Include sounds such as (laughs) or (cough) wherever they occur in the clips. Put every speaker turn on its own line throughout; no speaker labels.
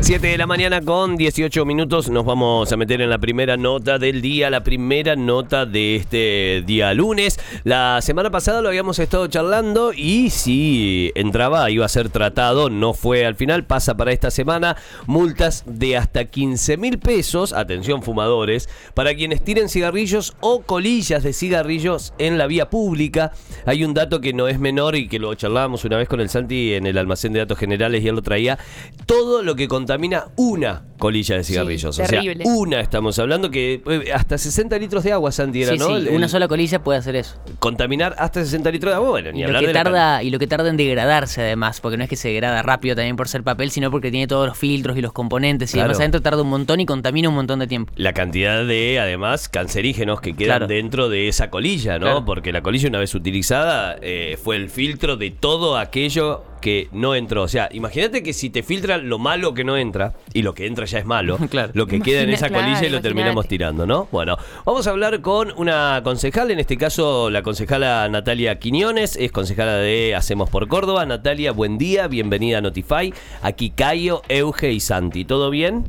7 de la mañana con 18 minutos nos vamos a meter en la primera nota del día, la primera nota de este día lunes. La semana pasada lo habíamos estado charlando y si entraba iba a ser tratado, no fue al final, pasa para esta semana multas de hasta 15 mil pesos, atención fumadores, para quienes tiren cigarrillos o colillas de cigarrillos en la vía pública. Hay un dato que no es menor y que lo charlábamos una vez con el Santi en el almacén de datos generales y él lo traía. Todo lo que contamina una colilla de cigarrillos.
Sí,
o sea,
terrible.
una estamos hablando que eh, hasta 60 litros de agua, Santi, era,
Sí,
¿no?
sí,
El-
una sola colilla puede hacer eso.
Contaminar hasta 60 litros de agua, bueno, ni
Y lo,
hablar
que
de la
tarda, y lo que tarda en degradarse además, porque no es que se degrada rápido también por ser papel, sino porque tiene todos los filtros y los componentes y
Claro.
además adentro tarda un montón y contamina un montón de tiempo.
la cantidad de, además, cancerígenos que quedan
Claro.
dentro de esa colilla, ¿no?
Claro.
Porque la colilla, una vez utilizada, eh, fue el filtro de todo aquello que no entró. O sea, imagínate que si te filtran lo malo que no entra, y lo que entra ya es malo, (laughs)
Claro.
lo que queda en esa
claro,
colilla y lo terminamos tirando, ¿no? Bueno, vamos a hablar con una concejal, en este caso la concejala Natalia Quiñones, es concejala de Hacemos por Córdoba. Natalia, buen día, bienvenida a Notify. Aquí Cayo, Euge y Santi, ¿todo bien?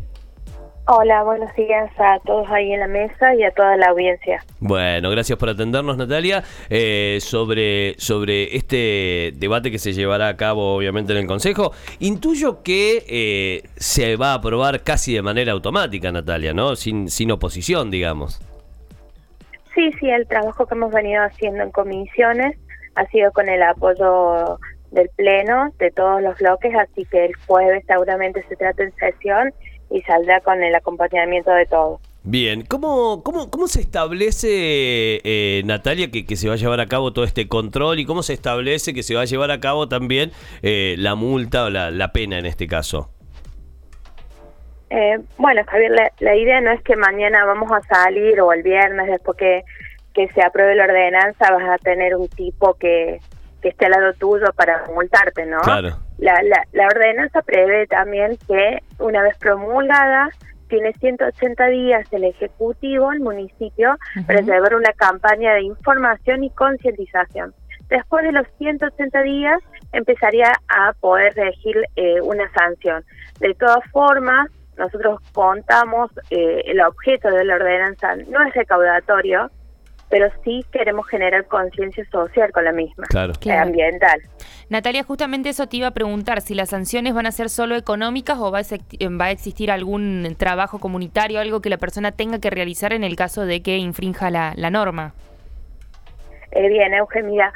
Hola, buenos días a todos ahí en la mesa y a toda la audiencia.
Bueno, gracias por atendernos, Natalia. Eh, sobre, sobre este debate que se llevará a cabo, obviamente, en el Consejo, intuyo que eh, se va a aprobar casi de manera automática, Natalia, ¿no? Sin, sin oposición, digamos.
Sí, sí, el trabajo que hemos venido haciendo en comisiones ha sido con el apoyo del Pleno, de todos los bloques, así que el jueves seguramente se trata en sesión y saldrá con el acompañamiento de todos.
Bien, ¿cómo, cómo, cómo se establece, eh, Natalia, que, que se va a llevar a cabo todo este control y cómo se establece que se va a llevar a cabo también eh, la multa o la, la pena en este caso?
Eh, bueno, Javier, la, la idea no es que mañana vamos a salir o el viernes después que, que se apruebe la ordenanza vas a tener un tipo que, que esté al lado tuyo para multarte, ¿no?
Claro.
La, la, la ordenanza prevé también que una vez promulgada tiene 180 días el Ejecutivo, el municipio, para llevar una campaña de información y concientización. Después de los 180 días empezaría a poder regir eh, una sanción. De todas formas, nosotros contamos, eh, el objeto de la ordenanza no es recaudatorio, pero sí queremos generar conciencia social con la misma,
Claro.
eh,
Claro.
ambiental.
Natalia, justamente eso te iba a preguntar, si las sanciones van a ser solo económicas o va a, sec- eh, va a existir algún trabajo comunitario, algo que la persona tenga que realizar en el caso de que infrinja la, la norma.
Eh, bien, Eugenia,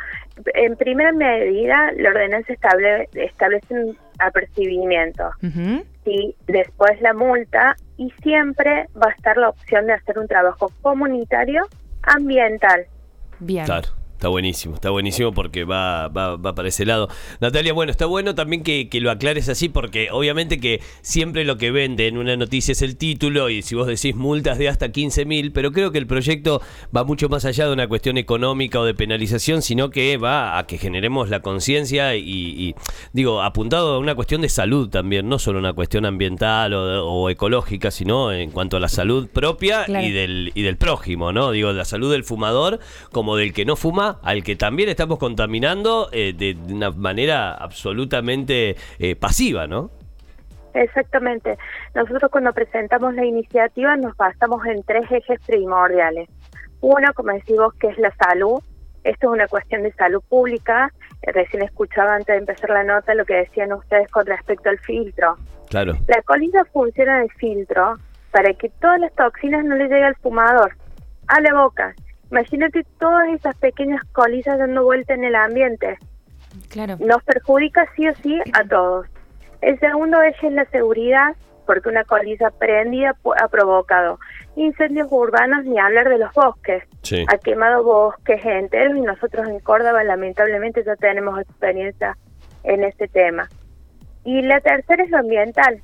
en primera medida la ordenanza estable, establece un apercibimiento y después la multa y siempre va a estar la opción de hacer un trabajo comunitario ambiental.
Bien.
Claro. Está buenísimo, está buenísimo porque va, va, va para ese lado. Natalia, bueno, está bueno también que, que lo aclares así porque obviamente que siempre lo que vende en una noticia es el título y si vos decís multas de hasta 15 mil, pero creo que el proyecto va mucho más allá de una cuestión económica o de penalización, sino que va a que generemos la conciencia y, y, digo, apuntado a una cuestión de salud también, no solo una cuestión ambiental o, o ecológica, sino en cuanto a la salud propia
Claro.
y del, y del prójimo, ¿no? Digo, la salud del fumador como del que no fuma, al que también estamos contaminando eh, de una manera absolutamente eh, pasiva, ¿no?
Exactamente. Nosotros cuando presentamos la iniciativa nos basamos en tres ejes primordiales. Uno, como decimos, que es la salud. Esto es una cuestión de salud pública. Eh, Recién escuchaba antes de empezar la nota lo que decían ustedes con respecto al filtro.
Claro.
La colilla funciona de filtro para que todas las toxinas no le lleguen al fumador, a la boca. Imagínate todas esas pequeñas colillas dando vuelta en el ambiente.
Claro.
Nos perjudica sí o sí a (clears throat) todos. El segundo eje es la seguridad, porque una colilla prendida pu- ha provocado incendios urbanos ni hablar de los bosques.
Sí.
Ha quemado bosques enteros y nosotros en Córdoba lamentablemente ya tenemos experiencia en este tema. Y la tercera es lo ambiental.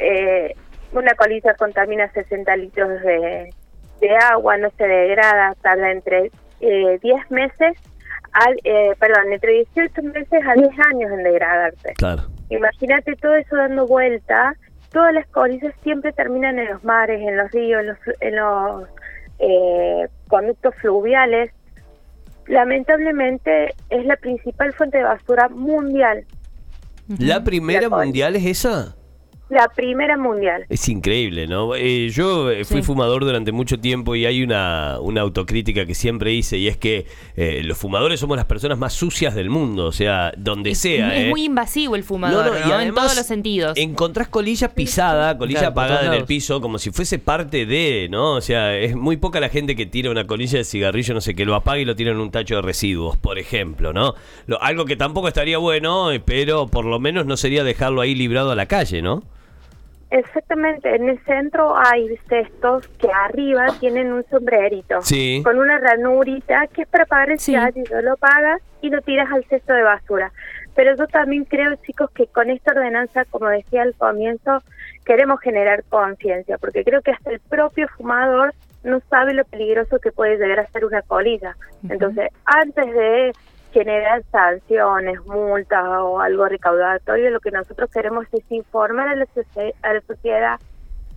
Eh, una colilla contamina 60 litros de, de agua, no se degrada, tarda entre eh, 10 meses, al, eh, perdón, entre 18 meses a 10 años en degradarse.
Claro.
Imagínate todo eso dando vuelta, todas las colillas siempre terminan en los mares, en los ríos, en los, en los eh, conductos fluviales, lamentablemente es la principal fuente de basura mundial.
¿La primera
La
mundial es esa?
La primera mundial.
Es increíble, ¿no? Eh, yo eh, fui
Sí.
fumador durante mucho tiempo y hay una, una autocrítica que siempre hice y es que eh, los fumadores somos las personas más sucias del mundo, o sea, donde
Es,
sea.
es
¿eh?
muy invasivo el fumador,
No, no, y
¿no? en
además
todos los sentidos.
Encontrás colilla pisada, colilla
Claro,
apagada en el piso, como si fuese parte de, ¿no? O sea, es muy poca la gente que tira una colilla de cigarrillo, no sé, que lo apaga y lo tira en un tacho de residuos, por ejemplo, ¿no? Lo- algo que tampoco estaría bueno, eh, pero por lo menos no sería dejarlo ahí librado a la calle, ¿no?
Exactamente, en el centro hay cestos que arriba tienen un sombrerito
Sí.
con una ranurita que es para pagar el
Sí.
cigarrillo, lo pagas y lo tiras al cesto de basura. Pero yo también creo, chicos, que con esta ordenanza, como decía al comienzo, queremos generar conciencia, porque creo que hasta el propio fumador no sabe lo peligroso que puede llegar a ser una colilla. Entonces, antes de generar sanciones, multas o algo recaudatorio, lo que nosotros queremos es informar a la, a la sociedad,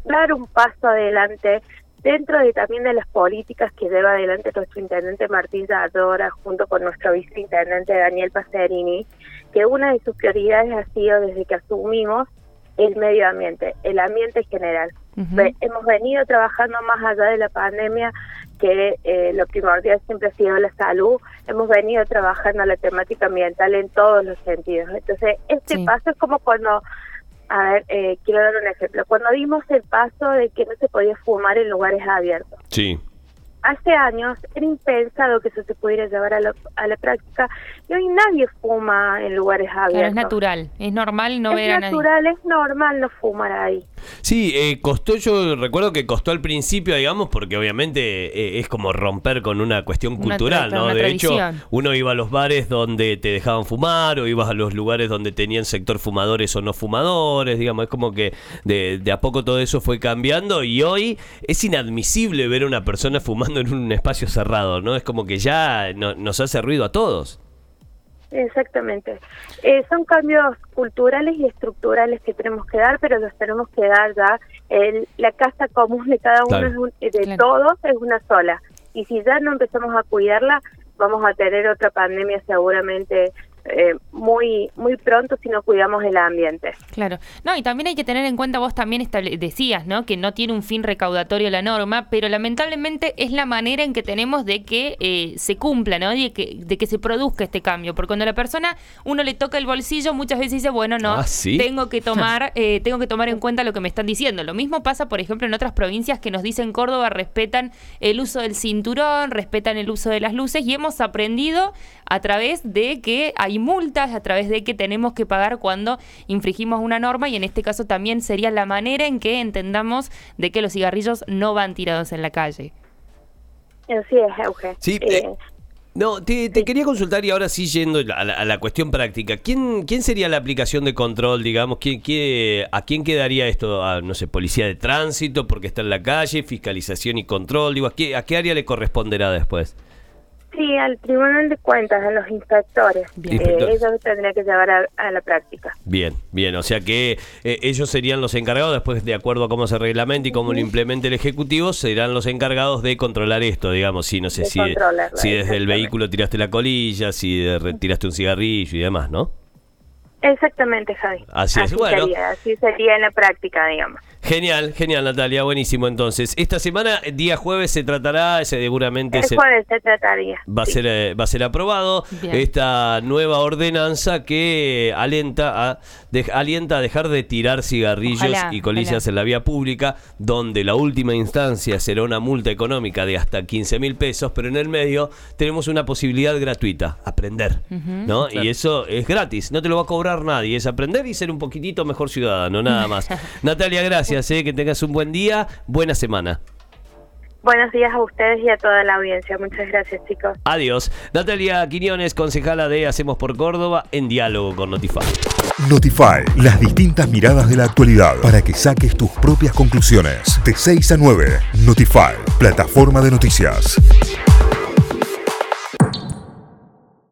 dar un paso adelante dentro de también de las políticas que lleva adelante nuestro intendente Martín Zadora junto con nuestro viceintendente Daniel Pacerini, que una de sus prioridades ha sido desde que asumimos el medio ambiente, el ambiente general.
Ujú.
Ve- hemos venido trabajando más allá de la pandemia, que eh, lo primordial siempre ha sido la salud. Hemos venido trabajando la temática ambiental en todos los sentidos. Entonces, este
Sí.
paso es como cuando, a ver, eh, quiero dar un ejemplo. Cuando dimos el paso de que no se podía fumar en lugares abiertos.
Sí.
Hace años era impensado que eso se pudiera llevar a la, a la práctica y hoy nadie fuma en lugares abiertos.
Claro, es natural, es normal no
es
ver a nadie.
natural, es normal no fumar ahí.
Sí, eh, costó, yo recuerdo que costó al principio, digamos, porque obviamente eh, es como romper con una cuestión
Una
cultural, ¿no? De hecho, uno iba a los bares donde te dejaban fumar o ibas a los lugares donde tenían sector fumadores o no fumadores, digamos, es como que de, de a poco todo eso fue cambiando y hoy es inadmisible ver a una persona fumando en un espacio cerrado, ¿no? Es como que ya no- nos hace ruido a todos.
Exactamente. Eh, son cambios culturales y estructurales que tenemos que dar, pero los tenemos que dar ya. El, la casa común de cada uno,
Claro.
es un- de
Claro.
todos, es una sola. Y si ya no empezamos a cuidarla, vamos a tener otra pandemia seguramente eh, muy muy pronto si no cuidamos el ambiente.
Claro. No, y también hay que tener en cuenta, vos también estable- decías, ¿no? Que no tiene un fin recaudatorio la norma, pero lamentablemente es la manera en que tenemos de que eh, se cumpla, ¿no? De que, de que se produzca este cambio. Porque cuando la persona, uno le toca el bolsillo, muchas veces dice, bueno, no,
Ah, ¿sí?
tengo que (laughs) tomar, eh, tengo que tomar en cuenta lo que me están diciendo. Lo mismo pasa, por ejemplo, en otras provincias que nos dicen Córdoba respetan el uso del cinturón, respetan el uso de las luces, y hemos aprendido a través de que hay multas, a través de que tenemos que pagar cuando infringimos una norma y en este caso también sería la manera en que entendamos de que los cigarrillos no van tirados en la calle.
Así es, Euge.
Sí,
Eh,
eh, No, te, te quería consultar y ahora sí yendo a la, a la cuestión práctica. ¿Quién, ¿Quién sería la aplicación de control, digamos? ¿Quién, qué- ¿A quién quedaría esto? A, no sé, policía de tránsito porque está en la calle, fiscalización y control. Digo, ¿a qué, a qué área le corresponderá después?
Sí, al Tribunal de Cuentas, a los inspectores. Eh, ellos tendrían que llevar a, a la práctica.
Bien, bien, o sea que eh, ellos serían los encargados, después de acuerdo a cómo se reglamenta y cómo lo implemente el Ejecutivo, serán los encargados de controlar esto, digamos, si no sé
De
si,
controlarlo,
si desde el vehículo tiraste la colilla, si retiraste un cigarrillo y demás, ¿no?
Exactamente, Javi.
Así es, bueno.
Sería, así sería en la práctica, digamos.
Genial, genial Natalia, buenísimo entonces. Esta semana, día jueves, se tratará, seguramente
El
se-
jueves se trataría.
va a ser eh, va a ser aprobado
Bien.
esta nueva ordenanza que alienta a de- alienta a dejar de tirar cigarrillos
Ojalá,
y colillas
ojalá.
en la vía pública donde la última instancia será una multa económica de hasta 15 mil pesos pero en el medio tenemos una posibilidad gratuita aprender ¿no? y eso es gratis no te lo va a cobrar nadie es aprender y ser un poquitito mejor ciudadano nada más (laughs) Natalia gracias eh, que tengas un buen día buena semana
Buenos días a ustedes y a toda la audiencia. Muchas gracias, chicos.
Adiós. Natalia Quiñones, concejala de Hacemos por Córdoba, en diálogo con Notify.
Notify, las distintas miradas de la actualidad para que saques tus propias conclusiones. De 6 a 9, Notify, plataforma de noticias.